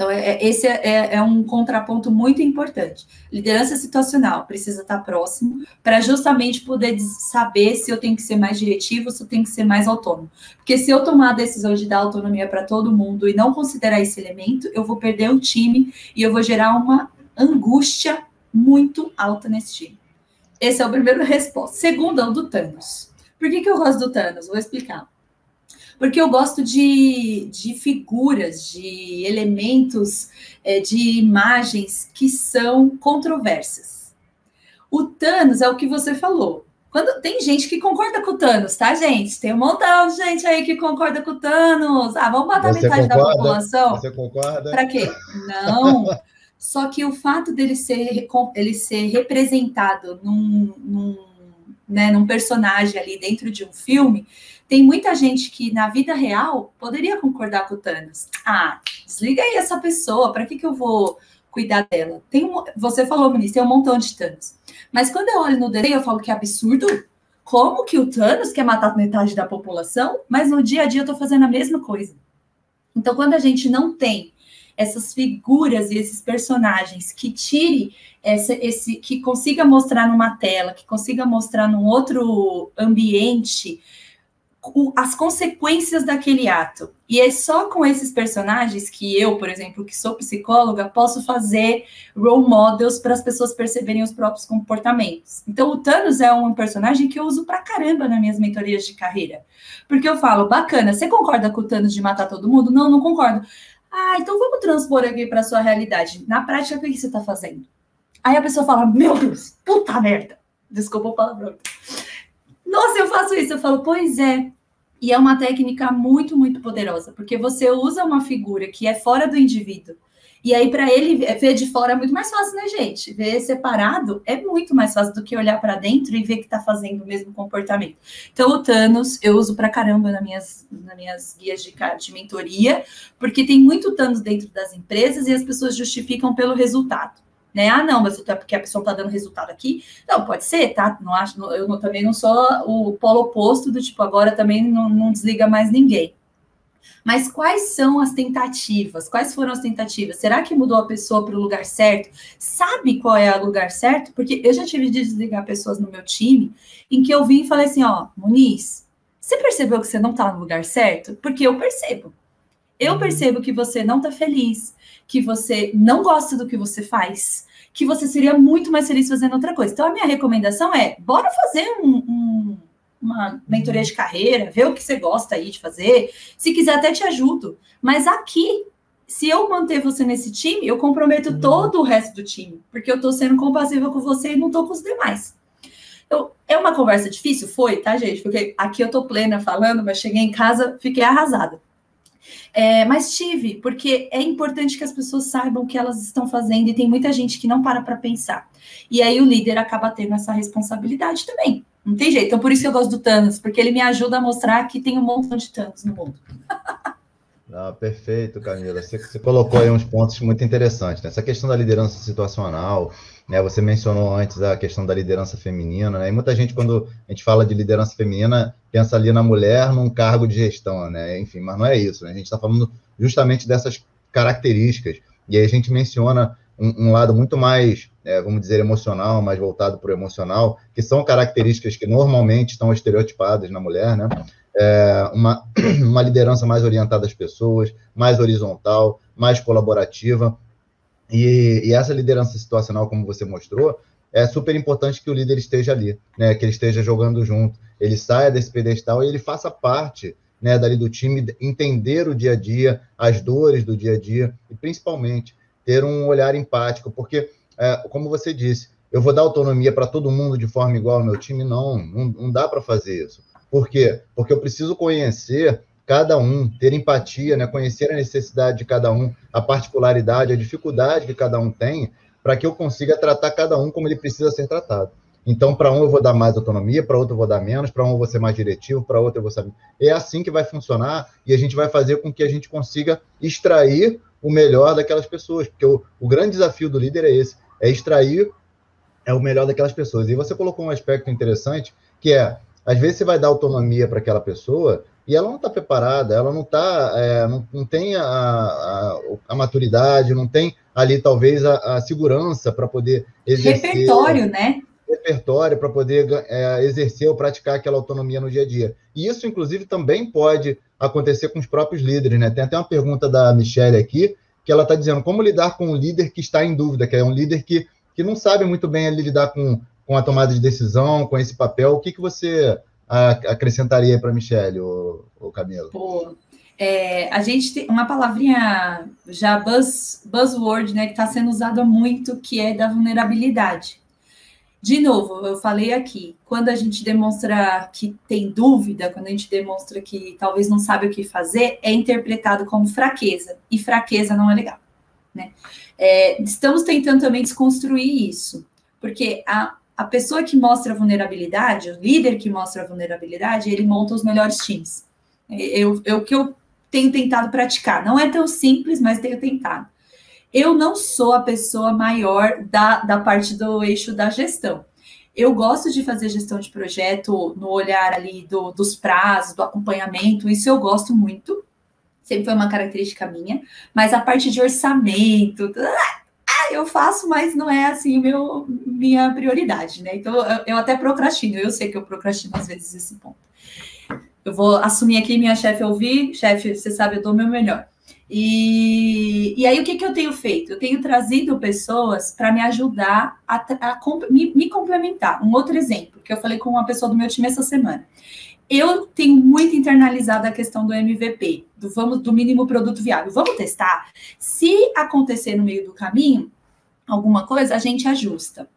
Então, é, é, esse é, é, é, um contraponto muito importante. Liderança situacional precisa estar próximo para justamente poder saber se eu tenho que ser mais diretivo, se eu tenho que ser mais autônomo. Porque se eu tomar a decisão de dar autonomia para todo mundo e não considerar esse elemento, eu vou perder o time e eu vou gerar uma angústia muito alta nesse time. Esse é o primeiro <laughs> resposta. Segundo é o do Thanos. Por que, que eu gosto do Thanos? Vou explicar porque eu gosto de, de figuras, de elementos, é, de imagens que são controversas. O Thanos é o que você falou. Quando tem gente que concorda com o Thanos, tá, gente? Tem um montão de gente aí que concorda com o Thanos. Ah, vamos matar você metade concorda? da população. Você concorda? Para quê? Não. <laughs> Só que o fato dele ser, ele ser representado num, num, né, num personagem ali dentro de um filme tem muita gente que na vida real poderia concordar com o Thanos. Ah, desliga aí essa pessoa, para que, que eu vou cuidar dela? Tem um, você falou, ministro, tem um montão de Thanos. Mas quando eu olho no desenho, eu falo que é absurdo. Como que o Thanos quer matar metade da população? Mas no dia a dia eu tô fazendo a mesma coisa. Então, quando a gente não tem essas figuras e esses personagens que tire essa, esse, que consiga mostrar numa tela, que consiga mostrar num outro ambiente, as consequências daquele ato. E é só com esses personagens que eu, por exemplo, que sou psicóloga, posso fazer role models para as pessoas perceberem os próprios comportamentos. Então, o Thanos é um personagem que eu uso pra caramba nas minhas mentorias de carreira. Porque eu falo, bacana, você concorda com o Thanos de matar todo mundo? Não, não concordo. Ah, então vamos transpor aqui para sua realidade. Na prática, o que você está fazendo? Aí a pessoa fala, meu Deus, puta merda. Desculpa o palavrão. Nossa, eu faço isso. Eu falo, pois é. E é uma técnica muito, muito poderosa, porque você usa uma figura que é fora do indivíduo. E aí, para ele ver de fora é muito mais fácil, né, gente? Ver separado é muito mais fácil do que olhar para dentro e ver que está fazendo o mesmo comportamento. Então, o Thanos eu uso para caramba nas minhas, nas minhas guias de, de mentoria, porque tem muito Thanos dentro das empresas e as pessoas justificam pelo resultado né? Ah, não, mas é porque a pessoa está dando resultado aqui. Não, pode ser, tá? Não acho, eu não, também não sou o polo oposto do tipo, agora também não, não desliga mais ninguém. Mas quais são as tentativas? Quais foram as tentativas? Será que mudou a pessoa para o lugar certo? Sabe qual é o lugar certo? Porque eu já tive de desligar pessoas no meu time em que eu vim e falei assim: ó, Muniz, você percebeu que você não está no lugar certo? Porque eu percebo. Eu uhum. percebo que você não está feliz, que você não gosta do que você faz, que você seria muito mais feliz fazendo outra coisa. Então, a minha recomendação é: bora fazer um, um, uma mentoria de carreira, ver o que você gosta aí de fazer. Se quiser, até te ajudo. Mas aqui, se eu manter você nesse time, eu comprometo uhum. todo o resto do time, porque eu estou sendo compassiva com você e não estou com os demais. Eu, é uma conversa difícil? Foi, tá, gente? Porque aqui eu estou plena falando, mas cheguei em casa, fiquei arrasada. É, mas tive, porque é importante que as pessoas saibam o que elas estão fazendo e tem muita gente que não para para pensar. E aí o líder acaba tendo essa responsabilidade também. Não tem jeito. Então, por isso que eu gosto do Thanos, porque ele me ajuda a mostrar que tem um montão de Thanos no mundo. <laughs> Ah, perfeito, Camila. Você, você, colocou aí uns pontos muito interessantes. Né? Essa questão da liderança situacional, né? Você mencionou antes a questão da liderança feminina, né? E muita gente, quando a gente fala de liderança feminina, pensa ali na mulher num cargo de gestão, né? Enfim, mas não é isso, né? A gente está falando justamente dessas características. E aí a gente menciona um, um lado muito mais, é, vamos dizer, emocional, mais voltado para o emocional, que são características que normalmente estão estereotipadas na mulher, né? é, uma, <clears throat> uma liderança mais orientada às pessoas, mais horizontal, mais colaborativa. E, e, essa liderança situacional, como você mostrou, é super importante que o líder esteja ali, né? Que ele esteja jogando junto, ele saia desse pedestal e ele faça parte, né? Dali do time, entender o dia a dia, as dores do dia a dia e principalmente ter um olhar empático, porque, é, como você disse, eu vou dar autonomia para todo mundo de forma igual ao meu time? Não, não, não dá para fazer isso. Por quê? Porque eu preciso conhecer cada um, ter empatia, né, conhecer a necessidade de cada um, a particularidade, a dificuldade que cada um tem, para que eu consiga tratar cada um como ele precisa ser tratado. Então, para um eu vou dar mais autonomia, para outro eu vou dar menos, para um eu vou ser mais diretivo, para outro eu vou saber. É assim que vai funcionar e a gente vai fazer com que a gente consiga extrair o melhor daquelas pessoas, porque o, o grande desafio do líder é esse, é extrair é o melhor daquelas pessoas. E você colocou um aspecto interessante, que é, às vezes você vai dar autonomia para aquela pessoa e ela não está preparada, ela não está, é, não, não tem a, a, a, maturidade, não tem ali talvez a, a segurança para poder exercer. Repertório, né? Repertório para poder é, exercer ou praticar aquela autonomia no dia a dia. E isso, inclusive, também pode acontecer com os próprios líderes, né? Tem até uma pergunta da Michelle aqui, que ela está dizendo como lidar com um líder que está em dúvida, que é um líder que, que não sabe muito bem ali lidar com, com a tomada de decisão, com esse papel. O que, que você acrescentaria para a Michelle, o, o Camilo? Pô, é, a gente tem uma palavrinha já buzz, buzzword, né, que está sendo usada muito, que é da vulnerabilidade. De novo, eu falei aqui, quando a gente demonstra que tem dúvida, quando a gente demonstra que talvez não sabe o que fazer, é interpretado como fraqueza, e fraqueza não é legal. Né? É, estamos tentando também desconstruir isso, porque a, a pessoa que mostra vulnerabilidade, o líder que mostra vulnerabilidade, ele monta os melhores times. Eu, o que eu tenho tentado praticar, não é tão simples, mas tenho tentado eu não sou a pessoa maior da, da parte do eixo da gestão. Eu gosto de fazer gestão de projeto no olhar ali do, dos prazos, do acompanhamento, isso eu gosto muito. Sempre foi uma característica minha, mas a parte de orçamento, eu faço, mas não é assim meu, minha prioridade, né? Então eu, eu até procrastino, eu sei que eu procrastino às vezes esse ponto. Eu vou assumir aqui minha chefe ouvir, chefe, você sabe, eu dou o meu melhor. E, e aí, o que, que eu tenho feito? Eu tenho trazido pessoas para me ajudar a, a me, me, complementar. Um outro exemplo, que eu falei com uma pessoa do meu time essa semana. Eu tenho muito internalizado a questão do MVP, do, vamos, do mínimo produto viável. Vamos testar? Se acontecer no meio do caminho alguma coisa, a gente ajusta.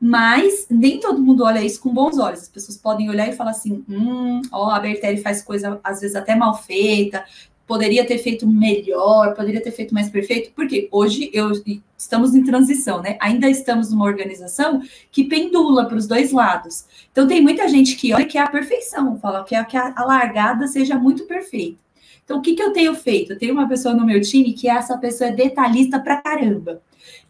Mas nem todo mundo olha isso com bons olhos. As pessoas podem olhar e falar assim: hum, ó, a Bertelli faz coisa às vezes até mal feita, poderia ter feito melhor, poderia ter feito mais perfeito, porque hoje eu, estamos em transição, né? Ainda estamos numa organização que pendula para os dois lados. Então tem muita gente que olha que é a perfeição, fala que, é, que a, a largada seja muito perfeita. Então, o que, que eu tenho feito? Eu tenho uma pessoa no meu time que essa pessoa é detalhista pra caramba.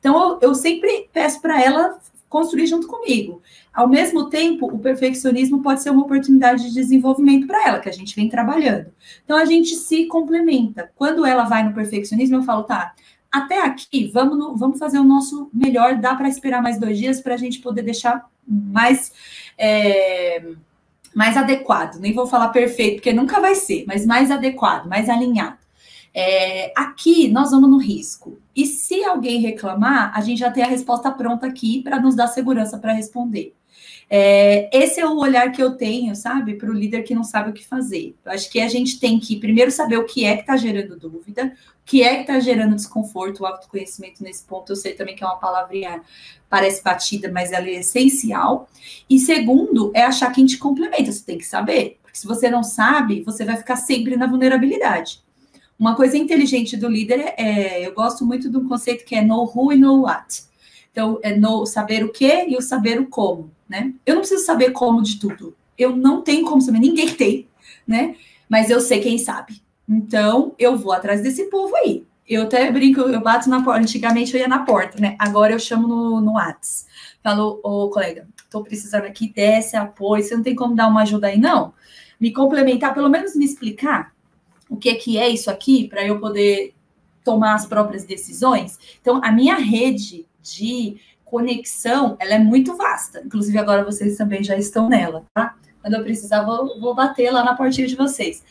Então, eu, eu sempre peço para ela construir junto comigo. Ao mesmo tempo, o perfeccionismo pode ser uma oportunidade de desenvolvimento para ela, que a gente vem trabalhando. Então, a gente se complementa. Quando ela vai no perfeccionismo, eu falo, tá, até aqui, vamos, no, vamos fazer o nosso melhor, dá para esperar mais dois dias para a gente poder deixar mais. É, mais adequado, nem vou falar perfeito, porque nunca vai ser, mas mais adequado, mais alinhado. É, aqui nós vamos no risco. E se alguém reclamar, a gente já tem a resposta pronta aqui para nos dar segurança para responder. É, esse é o olhar que eu tenho, sabe, para o líder que não sabe o que fazer. Eu acho que a gente tem que primeiro saber o que é que está gerando dúvida, o que é que está gerando desconforto, o autoconhecimento nesse ponto. Eu sei também que é uma palavrinha parece batida, mas ela é essencial. E segundo, é achar quem te complementa. Você tem que saber, porque se você não sabe, você vai ficar sempre na vulnerabilidade. Uma coisa inteligente do líder é, eu gosto muito de um conceito que é know who e know what. Então, é know, saber o que e o saber o como, né? Eu não preciso saber como de tudo. Eu não tenho como saber, ninguém tem, né? Mas eu sei quem sabe. Então, eu vou atrás desse povo aí. Eu até brinco, eu bato na porta. Antigamente eu ia na porta, né? Agora eu chamo no, no Whats. Falo, ô colega, tô precisando aqui desse apoio. Você não tem como dar uma ajuda aí, não? Me complementar, pelo menos me explicar o que, que é isso aqui, para eu poder tomar as próprias decisões. Então, a minha rede de conexão, ela é muito vasta. Inclusive, agora vocês também já estão nela, tá? Quando eu precisar, vou, vou bater lá na portinha de vocês.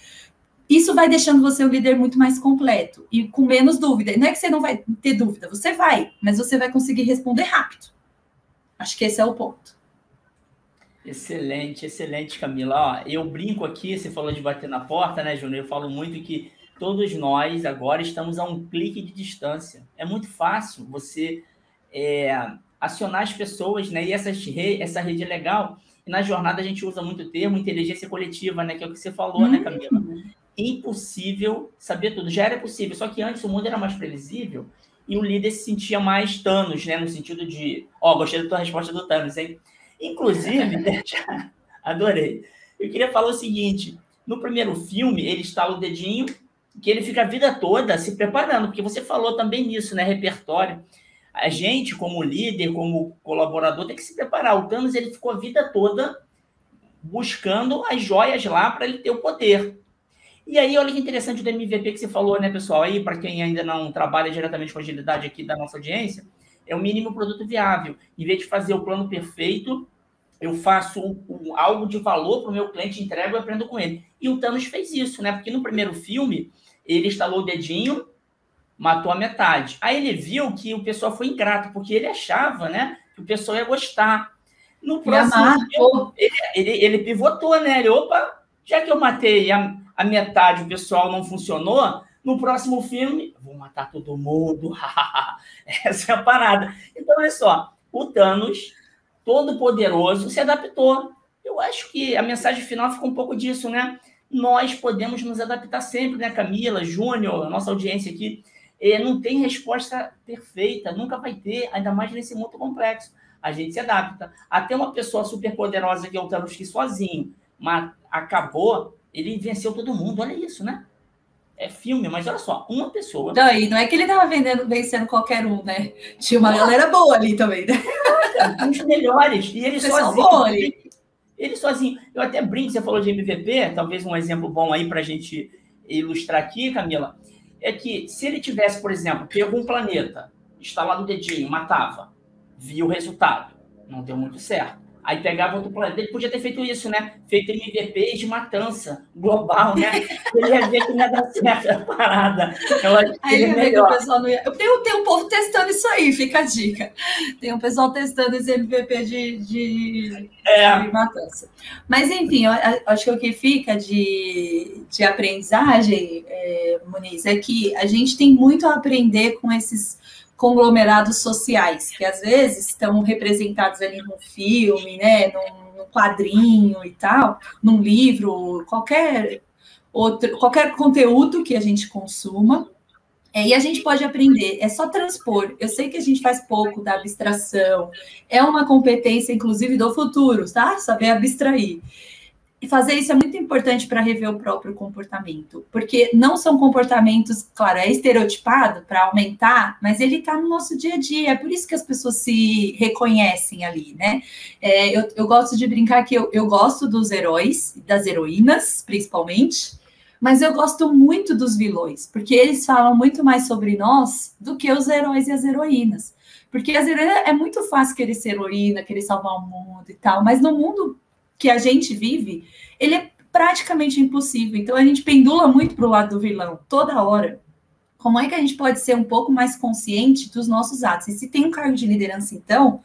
Isso vai deixando você o líder muito mais completo e com menos dúvida. Não é que você não vai ter dúvida, você vai, mas você vai conseguir responder rápido. Acho que esse é o ponto. Excelente, excelente, Camila. Ó, eu brinco aqui, você falou de bater na porta, né, Júnior? Eu falo muito que todos nós agora estamos a um clique de distância. É muito fácil você é, acionar as pessoas, né? E essa, essa rede é legal. E na jornada a gente usa muito o termo inteligência coletiva, né? Que é o que você falou, né, Camila? impossível saber tudo. Já era possível, só que antes o mundo era mais previsível e o líder se sentia mais Thanos, né? No sentido de, ó, oh, gostei da tua resposta do Thanos, hein? Inclusive, né, <laughs> adorei. Eu queria falar o seguinte: no primeiro filme, ele estala o dedinho, que ele fica a vida toda se preparando, porque você falou também nisso, né? Repertório. A gente, como líder, como colaborador, tem que se preparar. O Thanos ele ficou a vida toda buscando as joias lá para ele ter o poder. E aí, olha que interessante do MVP que você falou, né, pessoal? Aí, para quem ainda não trabalha diretamente com agilidade aqui da nossa audiência, é o mínimo produto viável. Em vez de fazer o plano perfeito, eu faço um, um, algo de valor para o meu cliente, entrego e aprendo com ele. E o Thanos fez isso, né? Porque no primeiro filme, ele instalou o dedinho, matou a metade. Aí ele viu que o pessoal foi ingrato, porque ele achava, né, que o pessoal ia gostar. No próximo filme, ele, ele, ele, pivotou, né? Ele, opa, já que eu matei a, a metade, o pessoal não funcionou, no próximo filme, vou matar todo mundo. <laughs> Essa é a parada. Então, olha só, o Thanos, todo poderoso, se adaptou. Eu acho que a mensagem final fica um pouco disso, né? Nós podemos nos adaptar sempre, né, Camila, Júnior, nossa audiência aqui. É, não tem resposta perfeita, nunca vai ter, ainda mais nesse mundo complexo. A gente se adapta. Até uma pessoa super poderosa que é o que sozinho, mas acabou, ele venceu todo mundo. Olha isso, né? É filme, mas olha só, uma pessoa. Não, e não é que ele estava vendendo, vencendo qualquer um, né? Tinha uma galera boa ali também, né? Os melhores. E ele sozinho. Ele, ele sozinho. Eu até brinco, você falou de MVP, talvez um exemplo bom aí para a gente ilustrar aqui, Camila é que se ele tivesse, por exemplo, pego um planeta, instalado o dedinho, matava, via o resultado, não deu muito certo. Aí pegava outro planeta. Ele podia ter feito isso, né? Feito MVP de matança global, né? Ele ia ver que não ia dar certo a parada. Eu acho que aí ele melhor. Que o pessoal não ia... Tem, tem um povo testando isso aí, fica a dica. Tem um pessoal testando esse MVP de, de, é. de matança. Mas, enfim, eu acho que o que fica de, de aprendizagem, é, Muniz, é que a gente tem muito a aprender com esses conglomerados sociais, que às vezes estão representados ali num filme, né, num, num quadrinho e tal, num livro, qualquer outro, qualquer conteúdo que a gente consuma, é, e a gente pode aprender, é só transpor. Eu sei que a gente faz pouco da abstração, é uma competência, inclusive, do futuro, tá? Saber abstrair. E fazer isso é muito importante para rever o próprio comportamento, porque não são comportamentos, claro, é estereotipado para aumentar, mas ele está no nosso dia a dia, é por isso que as pessoas se reconhecem ali, né? É, eu, eu, gosto de brincar que eu, eu gosto dos heróis, das heroínas, principalmente, mas eu gosto muito dos vilões, porque eles falam muito mais sobre nós do que os heróis e as heroínas. Porque as heroínas é muito fácil querer ser heroína, querer salvar o mundo e tal, mas no mundo que a gente vive, ele é praticamente impossível. Então a gente pendula muito para o lado do vilão toda hora. Como é que a gente pode ser um pouco mais consciente dos nossos atos? E se tem um cargo de liderança, então,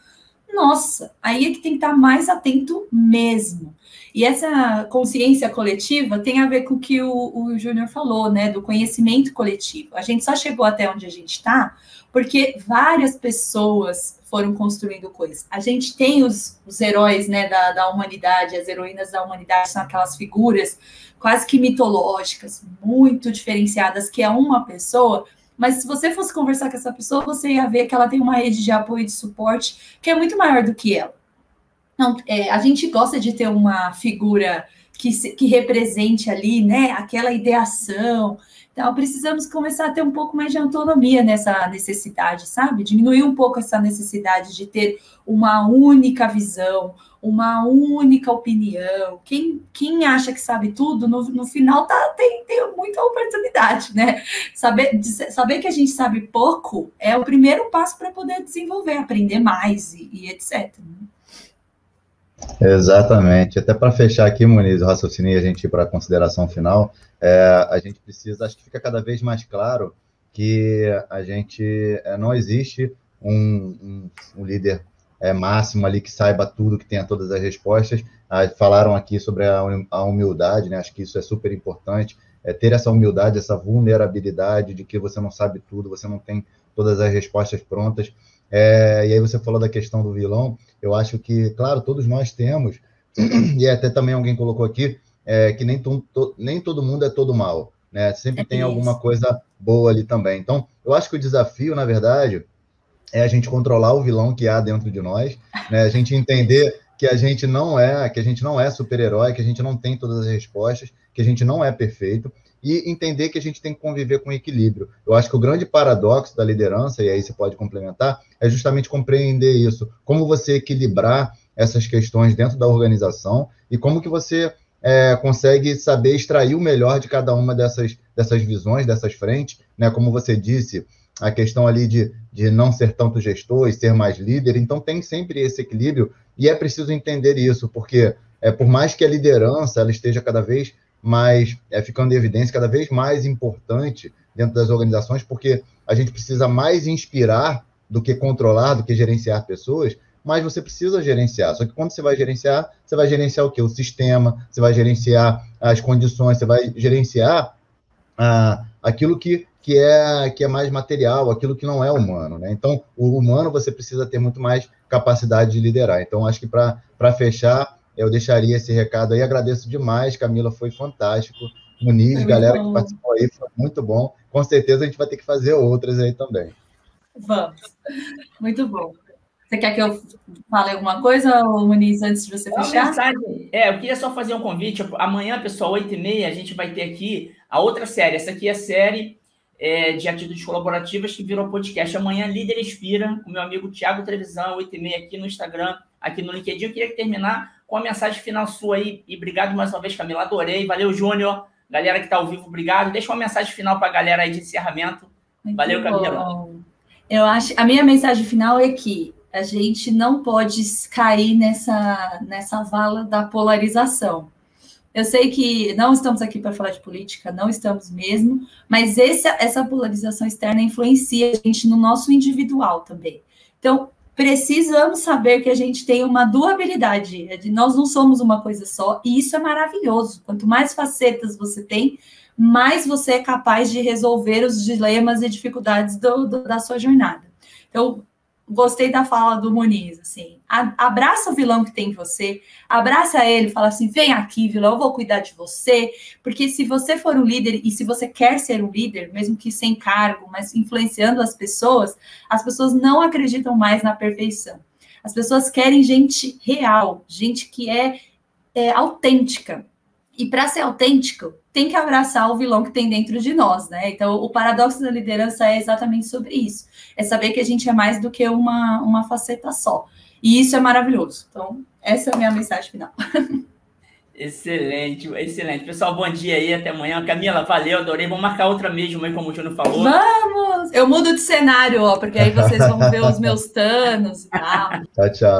nossa, aí é que tem que estar mais atento mesmo. E essa consciência coletiva tem a ver com o que o, o Júnior falou, né? Do conhecimento coletivo. A gente só chegou até onde a gente está porque várias pessoas foram construindo coisas. A gente tem os, os heróis né, da, da humanidade, as heroínas da humanidade, são aquelas figuras quase que mitológicas, muito diferenciadas, que é uma pessoa mas se você fosse conversar com essa pessoa, você ia ver que ela tem uma rede de apoio e de suporte que é muito maior do que ela. Não, é, a gente gosta de ter uma figura que, que represente ali, né, aquela ideação. Então, precisamos começar a ter um pouco mais de autonomia nessa necessidade, sabe? Diminuir um pouco essa necessidade de ter uma única visão, uma única opinião. Quem, quem acha que sabe tudo, no, no final tá, tem, tem muita oportunidade, né? Saber, saber que a gente sabe pouco é o primeiro passo para poder desenvolver, aprender mais e, e etc. Exatamente. Até para fechar aqui, Muniz, o raciocínio e a gente ir para a consideração final, é, a gente precisa, acho que fica cada vez mais claro que a gente é, não existe um, um, um líder é, máximo ali que saiba tudo, que tenha todas as respostas. Ah, falaram aqui sobre a, a, humildade, né? Acho que isso é super importante. É ter essa humildade, essa vulnerabilidade de que você não sabe tudo, você não tem todas as respostas prontas. É, e aí você falou da questão do vilão. Eu acho que, claro, todos nós temos, <clears throat> e até também alguém colocou aqui, é, que nem, to, nem todo mundo é todo mal, né? Sempre é tem isso. alguma coisa boa ali também. Então, eu acho que o desafio, na verdade, é a gente controlar o vilão que há dentro de nós, né? A gente entender que a gente não é, que a gente não é super-herói, que a gente não tem todas as respostas, que a gente não é perfeito e entender que a gente tem que conviver com equilíbrio. Eu acho que o grande paradoxo da liderança, e aí você pode complementar, é justamente compreender isso, como você equilibrar essas questões dentro da organização e como que você é, consegue saber extrair o melhor de cada uma dessas, dessas visões, dessas frentes, né? Como você disse, a questão ali de, de não ser tanto gestor e ser mais líder, então tem sempre esse equilíbrio e é preciso entender isso, porque é, por mais que a liderança ela esteja cada vez mais é, ficando em evidência, cada vez mais importante dentro das organizações, porque a gente precisa mais inspirar do que controlar, do que gerenciar pessoas, mas você precisa gerenciar. Só que quando você vai gerenciar, você vai gerenciar o quê? O sistema, você vai gerenciar as condições, você vai gerenciar ah, aquilo que, que, é, que é mais material, aquilo que não é humano. Né? Então, o humano você precisa ter muito mais capacidade de liderar. Então, acho que para fechar, eu deixaria esse recado aí. Agradeço demais, Camila, foi fantástico. Muniz, galera bom. que participou aí, foi muito bom. Com certeza a gente vai ter que fazer outras aí também. Vamos. Muito bom. Você quer que eu fale alguma coisa, Muniz, antes de você fechar? Mensagem, é, eu queria só fazer um convite. Amanhã, pessoal, 8h30, a gente vai ter aqui a outra série. Essa aqui é a série é, de atitudes colaborativas que virou podcast. Amanhã, Líder Inspira, com meu amigo Tiago Trevisão, 8h30 aqui no Instagram, aqui no LinkedIn. Eu queria terminar com a mensagem final sua aí. E obrigado mais uma vez, Camila. Adorei. Valeu, Júnior. Galera que está ao vivo, obrigado. Deixa uma mensagem final para a galera aí de encerramento. Muito Valeu, Camila. Eu acho, a minha mensagem final é que a gente não pode cair nessa, nessa vala da polarização. Eu sei que não estamos aqui para falar de política, não estamos mesmo, mas esse, essa polarização externa influencia a gente no nosso individual também. Então, precisamos saber que a gente tem uma dualidade, nós não somos uma coisa só, e isso é maravilhoso. Quanto mais facetas você tem, mais você é capaz de resolver os dilemas e dificuldades do, do, da sua jornada. Então, gostei da fala do Moniz, assim, abraça o vilão que tem em você, abraça ele, fala assim, vem aqui, vilão, eu vou cuidar de você, porque se você for um líder e se você quer ser um líder, mesmo que sem cargo, mas influenciando as pessoas, as pessoas não acreditam mais na perfeição. As pessoas querem gente real, gente que é, é autêntica. E para ser autêntico, tem que abraçar o vilão que tem dentro de nós, né? Então, o paradoxo da liderança é exatamente sobre isso. É saber que a gente é mais do que uma, uma faceta só. E isso é maravilhoso. Então, essa é a minha mensagem final. <laughs> Excelente, excelente. Pessoal, bom dia aí, até amanhã. Camila, valeu, adorei. Vamos marcar outra mesmo aí, como o Júnior falou. Vamos! Eu mudo de cenário, ó, porque aí vocês vão ver os meus <laughs> tanos e tal. Tchau, tchau.